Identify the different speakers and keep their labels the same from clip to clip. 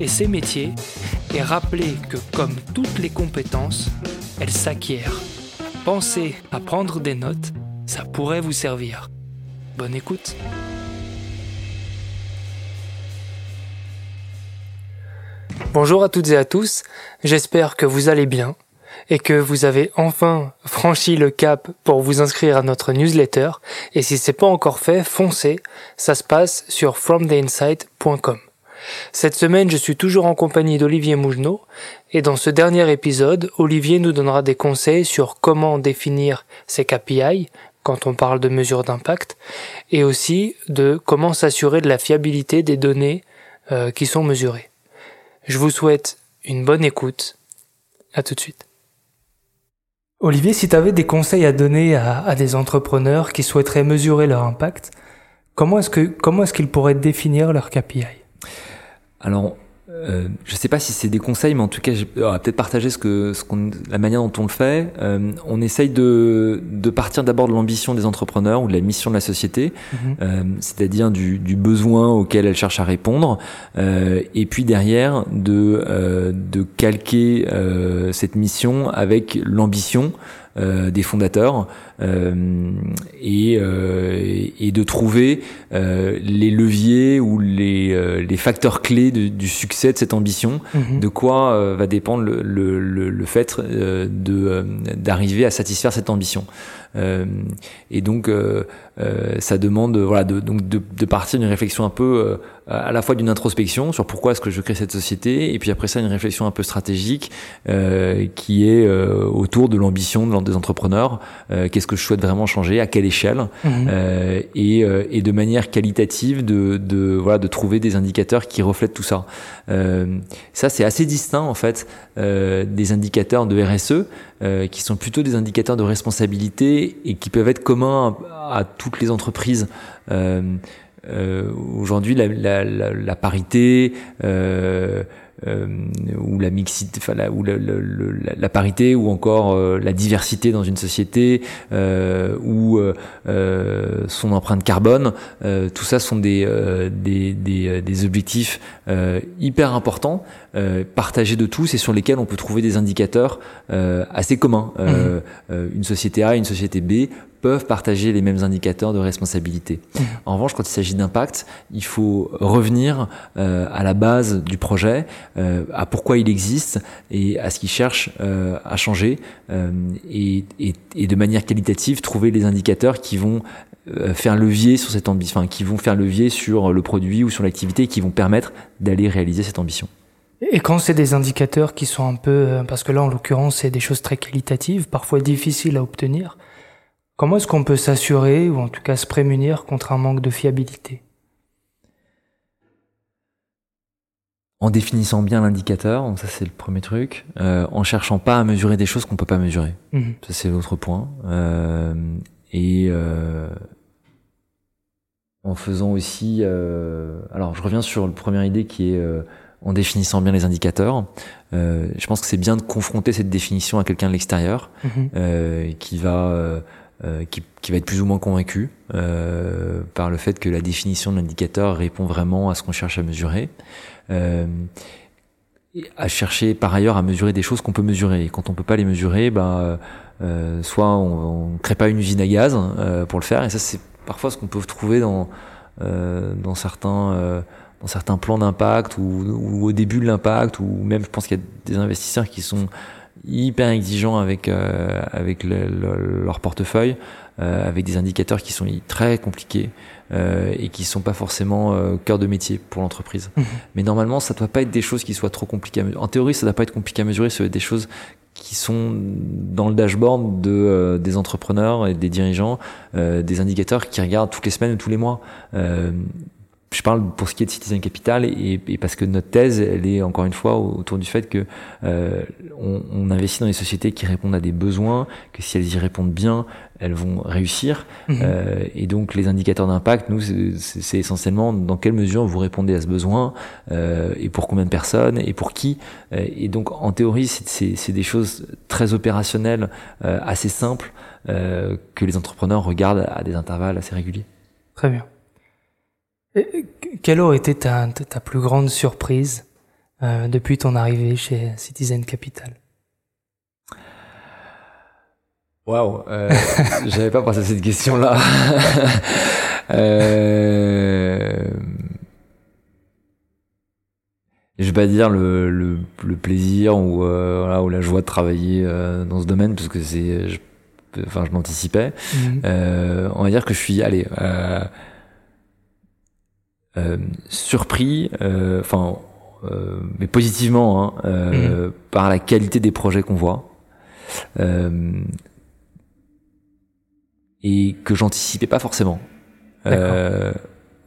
Speaker 1: et ses métiers et rappeler que comme toutes les compétences, elles s'acquièrent. Pensez à prendre des notes, ça pourrait vous servir. Bonne écoute. Bonjour à toutes et à tous, j'espère que vous allez bien et que vous avez enfin franchi le cap pour vous inscrire à notre newsletter et si c'est pas encore fait, foncez, ça se passe sur fromtheinsight.com. Cette semaine, je suis toujours en compagnie d'Olivier Mougenot, et dans ce dernier épisode, Olivier nous donnera des conseils sur comment définir ses KPI quand on parle de mesures d'impact, et aussi de comment s'assurer de la fiabilité des données euh, qui sont mesurées. Je vous souhaite une bonne écoute. À tout de suite. Olivier, si tu avais des conseils à donner à, des entrepreneurs qui souhaiteraient mesurer leur impact, comment est-ce que comment est-ce qu'ils pourraient définir leur KPI
Speaker 2: alors, euh, je sais pas si c'est des conseils, mais en tout cas, je vais peut-être partager ce que, ce qu'on, la manière dont on le fait. Euh, on essaye de, de partir d'abord de l'ambition des entrepreneurs ou de la mission de la société,
Speaker 1: Mhm.
Speaker 2: euh, c'est-à-dire du, du besoin auquel elle cherche à répondre, euh, et puis derrière de, euh, de calquer euh, cette mission avec l'ambition euh, des fondateurs euh, et, euh, et de trouver euh, les leviers ou les, euh, les facteurs clés de- du succès de cette ambition
Speaker 1: Mhm.
Speaker 2: de quoi euh, va dépendre le, le, le, le fait euh, de euh, d'arriver à satisfaire cette ambition. Euh, et donc euh, euh, ça demande voilà de, donc de, de partir d'une réflexion un peu euh, à la fois d'une introspection sur pourquoi est-ce que je crée cette société et puis après ça une réflexion un peu stratégique euh, qui est euh, autour de l'ambition des entrepreneurs Euh, qu'est-ce que je souhaite vraiment changer à quelle échelle euh, et, euh, et de manière qualitative de, de voilà de trouver des indicateurs qui reflètent tout ça. Euh, ça c'est assez distinct en fait euh, des indicateurs de RSE euh, qui sont plutôt des indicateurs de responsabilité et qui peuvent être communs à, toutes les entreprises. Euh, euh, Aujourd'hui, la, la, la, la parité euh, ou la mixité, enfin la, ou la, la, la- la parité ou encore euh, la diversité dans une société euh, ou euh, euh, son empreinte carbone, euh, tout ça sont des, euh, des, des, euh, des objectifs euh, hyper importants, euh, partagés de tous et sur lesquels on peut trouver des indicateurs euh, assez communs. Euh, euh, une société A une société B peuvent partager les mêmes indicateurs de responsabilité. En revanche, quand il s'agit d'impact, il faut revenir euh, à la base du projet, euh, à pourquoi il existe et à ce qu'il cherche euh, à changer, et, et, et de manière qualitative trouver les indicateurs qui vont faire levier sur cette ambition, enfin, qui vont faire levier sur le produit ou sur l'activité, et qui vont permettre d'aller réaliser cette ambition.
Speaker 1: Et quand c'est des indicateurs qui sont un peu, parce que là en l'occurrence c'est des choses très qualitatives, parfois difficiles à obtenir, comment est-ce qu'on peut s'assurer ou en tout cas se prémunir contre un manque de fiabilité?
Speaker 2: En définissant bien l'indicateur, ça c'est le premier truc, euh, en cherchant pas à mesurer des choses qu'on peut pas mesurer.
Speaker 1: Mhm.
Speaker 2: Ça, c'est l'autre point. Euh, et euh, en faisant aussi... alors, je reviens sur la première idée qui est en définissant bien les indicateurs. Euh, je pense que c'est bien de confronter cette définition à quelqu'un de l'extérieur
Speaker 1: Mhm.
Speaker 2: euh, qui va... euh, euh, qui, qui va être plus ou moins convaincu euh, par le fait que la définition de l'indicateur répond vraiment à ce qu'on cherche à mesurer. Euh, à chercher par ailleurs à mesurer des choses qu'on peut mesurer. Et quand on peut pas les mesurer, bah, euh, soit on, on crée pas une usine à gaz euh, pour le faire, et ça c'est parfois ce qu'on peut trouver dans euh, dans certains euh, dans certains plans d'impact ou, au début de l'impact, ou même je pense qu'il y a des investisseurs qui sont hyper exigeants avec avec leur portefeuille, avec des indicateurs qui sont très compliqués. Euh, et qui sont pas forcément euh, cœur de métier pour l'entreprise. Mhm. Mais normalement, ça doit pas être des choses qui soient trop compliquées. À mesurer. En théorie, ça doit pas être compliqué à mesurer. C'est des choses qui sont dans le dashboard de euh, des entrepreneurs et des dirigeants, des indicateurs qui regardent toutes les semaines ou tous les mois je parle pour ce qui est de Citizen Capital et, et, parce que notre thèse, elle est encore une fois autour du fait que euh, on, on, investit dans des sociétés qui répondent à des besoins, que si elles y répondent bien, elles vont réussir. Mhm. Euh, et donc les indicateurs d'impact, nous, c'est essentiellement dans quelle mesure vous répondez à ce besoin euh, et pour combien de personnes et pour qui. Euh, et donc en théorie, c'est des choses très opérationnelles, euh, assez simples, euh, que les entrepreneurs regardent à des intervalles assez réguliers.
Speaker 1: Très bien. Quelle aurait été ta, ta plus grande surprise euh, depuis ton arrivée chez Citizen Capital?
Speaker 2: Waouh, euh, j'avais pas pensé à cette question-là. euh, je vais pas dire le, le, le plaisir ou, euh, voilà, ou la joie de travailler euh, dans ce domaine parce que c'est, enfin, je m'anticipais. Mhm. Euh, on va dire que je suis, allez. Euh, euh, surpris, euh, enfin, euh, mais positivement, hein, mmh. par la qualité des projets qu'on voit. et que j'anticipais pas forcément.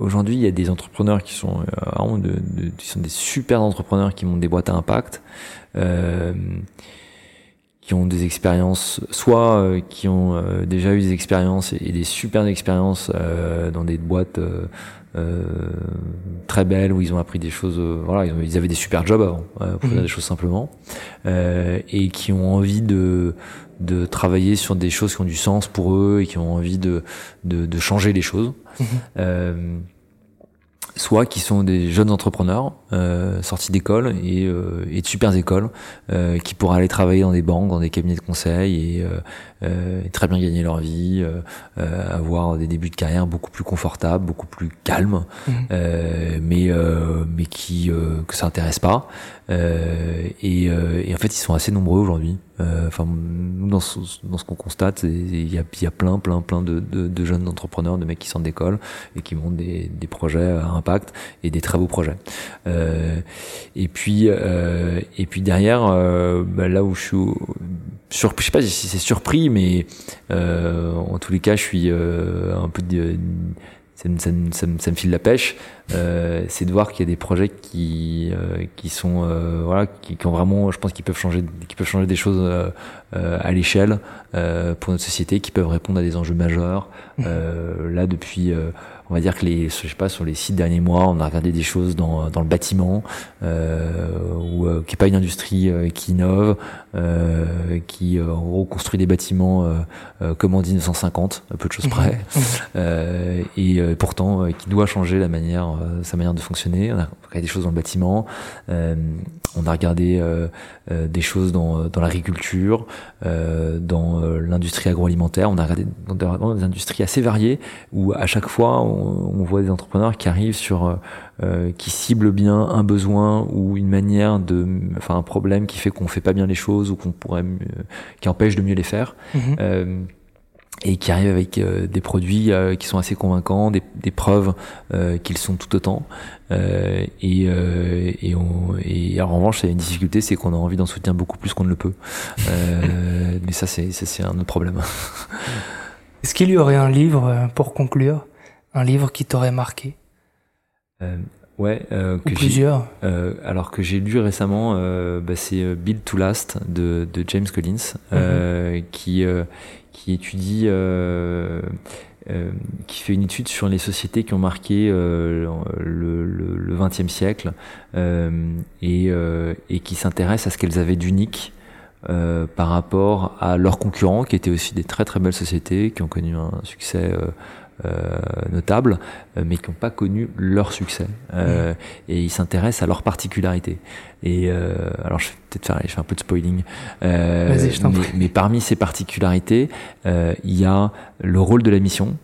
Speaker 2: Aujourd'hui, il y a des entrepreneurs qui sont vraiment de, de, qui sont des super entrepreneurs qui montent des boîtes à impact, qui ont des expériences, soit qui ont déjà eu des expériences et, des super expériences dans des boîtes euh, très belles où ils ont appris des choses. Euh, voilà, ils, avaient des super jobs avant, euh, pour dire mhm. des choses simplement, et qui ont envie de de travailler sur des choses qui ont du sens pour eux et qui ont envie de de, de changer les choses. Mhm soit qui sont des jeunes entrepreneurs euh, sortis d'école et, euh, et, de super écoles euh, qui pourraient aller travailler dans des banques, dans des cabinets de conseil et, euh, euh très bien gagner leur vie, euh, avoir des débuts de carrière beaucoup plus confortables, beaucoup plus calmes, mmh. mais mais qui que ça intéresse pas. Et, et, en fait, ils sont assez nombreux aujourd'hui. Enfin, nous dans ce, dans ce qu'on constate, il y a, y a plein, plein, plein de, de, de, jeunes entrepreneurs, de mecs qui sortent d'école et qui montent des, des projets à impact et des très beaux projets. Euh, et puis euh, et puis derrière, euh, bah, là où je suis sur, je sais pas si c'est surpris, mais en tous les cas, je suis un peu ça me, file la pêche, euh, c'est de voir qu'il y a des projets qui euh, qui sont euh, voilà qui, ont vraiment, je pense, qu'ils peuvent changer, qui peuvent changer des choses à l'échelle pour notre société, qui peuvent répondre à des enjeux majeurs. Là, depuis on va dire que les, je sais pas, sur les six derniers mois, on a regardé des choses dans, dans le bâtiment, euh, ou euh, qui est pas une industrie euh, qui innove, euh, qui euh, reconstruit des bâtiments comme en 1950, un peu de choses près, mmh. et pourtant qui doit changer la manière, sa manière de fonctionner. On a regardé des choses dans le bâtiment, on a regardé des choses dans, dans l'agriculture, dans l'industrie agroalimentaire. On a regardé dans des industries assez variées où à chaque fois on, voit des entrepreneurs qui arrivent sur, euh, euh, qui ciblent bien un besoin ou une manière de, enfin un problème qui fait qu'on fait pas bien les choses ou qu'on pourrait, qui empêche de mieux les faire. Mhm. Euh, et qui arrivent avec des produits qui sont assez convaincants, des, des preuves qu'ils sont tout autant. et, et, on, et en revanche, il y a une difficulté, c'est qu'on a envie d'en soutenir beaucoup plus qu'on ne le peut. mais ça, c'est, c'est un autre problème.
Speaker 1: Est-ce qu'il y aurait un livre pour conclure? Un livre qui t'aurait marqué
Speaker 2: euh, Ouais,
Speaker 1: euh, que plusieurs.
Speaker 2: Euh, alors que j'ai lu récemment, euh, bah, c'est euh, Build to Last de, de James Collins, euh, mhm. qui qui étudie, qui fait une étude sur les sociétés qui ont marqué le, le, le 20e siècle et et qui s'intéresse à ce qu'elles avaient d'unique. par rapport à leurs concurrents qui étaient aussi des très très belles sociétés qui ont connu un succès euh, notables, euh, mais qui n'ont pas connu leur succès. Euh, mmh. Et ils s'intéressent à leurs particularités. Et alors, je vais peut-être faire, je fais un peu de spoiling. mais, mais, parmi ces particularités, il y a le rôle de la mission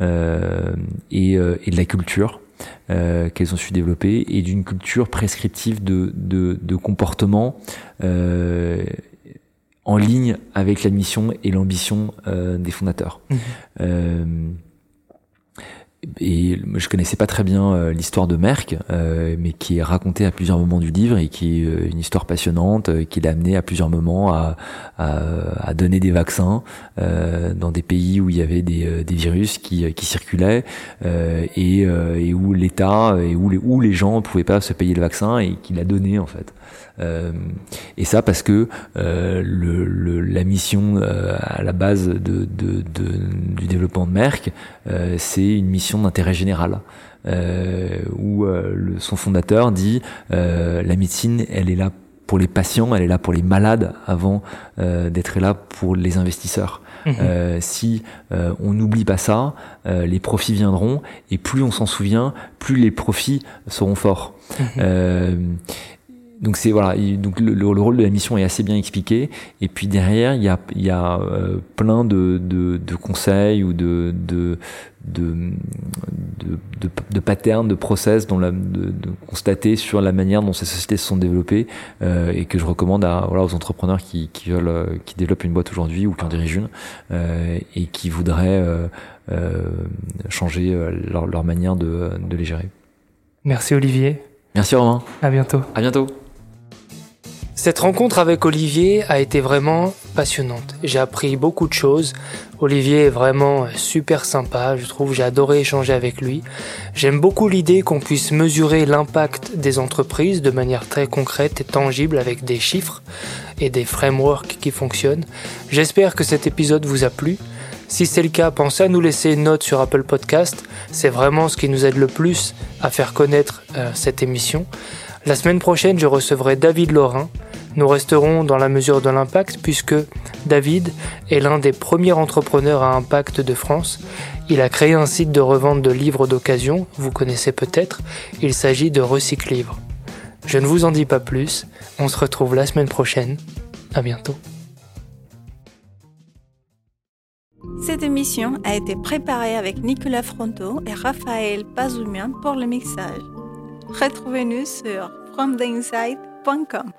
Speaker 2: et, et de la culture. euh, qu'elles ont su développer et d'une culture prescriptive de, de, de comportement euh, en ligne avec la mission et l'ambition euh, des fondateurs.
Speaker 1: Mhm.
Speaker 2: Et je connaissais pas très bien euh, l'histoire de Merck, euh, mais qui est racontée à plusieurs moments du livre et qui est euh, une histoire passionnante, qui l'a amené à plusieurs moments à, à, à donner des vaccins dans des pays où il y avait des, des virus qui, qui circulaient et, et, où l'État et où les, où les gens pouvaient pas se payer le vaccin et qu'il a donné en fait. Et ça parce que le, le, la mission à la base de, de, de, du développement de Merck, c'est une mission d'intérêt général. où le, son fondateur dit la médecine, elle est là pour les patients, elle est là pour les malades avant d'être là pour les investisseurs. Mmh. Euh, si euh, on n'oublie pas ça, euh, les profits viendront et plus on s'en souvient, plus les profits seront forts. Mmh donc c'est voilà, donc le, le, rôle de la mission est assez bien expliqué. Et puis derrière, il y a, il y a euh, plein de, de, de, conseils ou de de, de, de, de patterns, de process dont la, de, constater sur la manière dont ces sociétés se sont développées euh, et que je recommande à, voilà, aux entrepreneurs qui, qui veulent, euh, qui développent une boîte aujourd'hui ou qui en dirigent une euh, et qui voudraient changer leur, leur manière de, de les gérer.
Speaker 1: Merci Olivier.
Speaker 2: Merci Romain.
Speaker 1: À bientôt.
Speaker 2: À bientôt.
Speaker 1: Cette rencontre avec Olivier a été vraiment passionnante. J'ai appris beaucoup de choses. Olivier est vraiment super sympa, je trouve. J'ai adoré échanger avec lui. J'aime beaucoup l'idée qu'on puisse mesurer l'impact des entreprises de manière très concrète et tangible avec des chiffres et des frameworks qui fonctionnent. J'espère que cet épisode vous a plu. Si c'est le cas, pensez à nous laisser une note sur Apple Podcast. C'est vraiment ce qui nous aide le plus à faire connaître euh, cette émission. La semaine prochaine, je recevrai David Laurin. Nous resterons dans la mesure de l'impact puisque David est l'un des premiers entrepreneurs à impact de France. Il a créé un site de revente de livres d'occasion, vous connaissez peut-être, il s'agit de Recycle Livre. Je ne vous en dis pas plus, on se retrouve la semaine prochaine. À bientôt.
Speaker 3: Cette émission a été préparée avec Nicolas Fronto et Raphaël Pazoumian pour le mixage. Retrouvez-nous sur fromtheinside.com.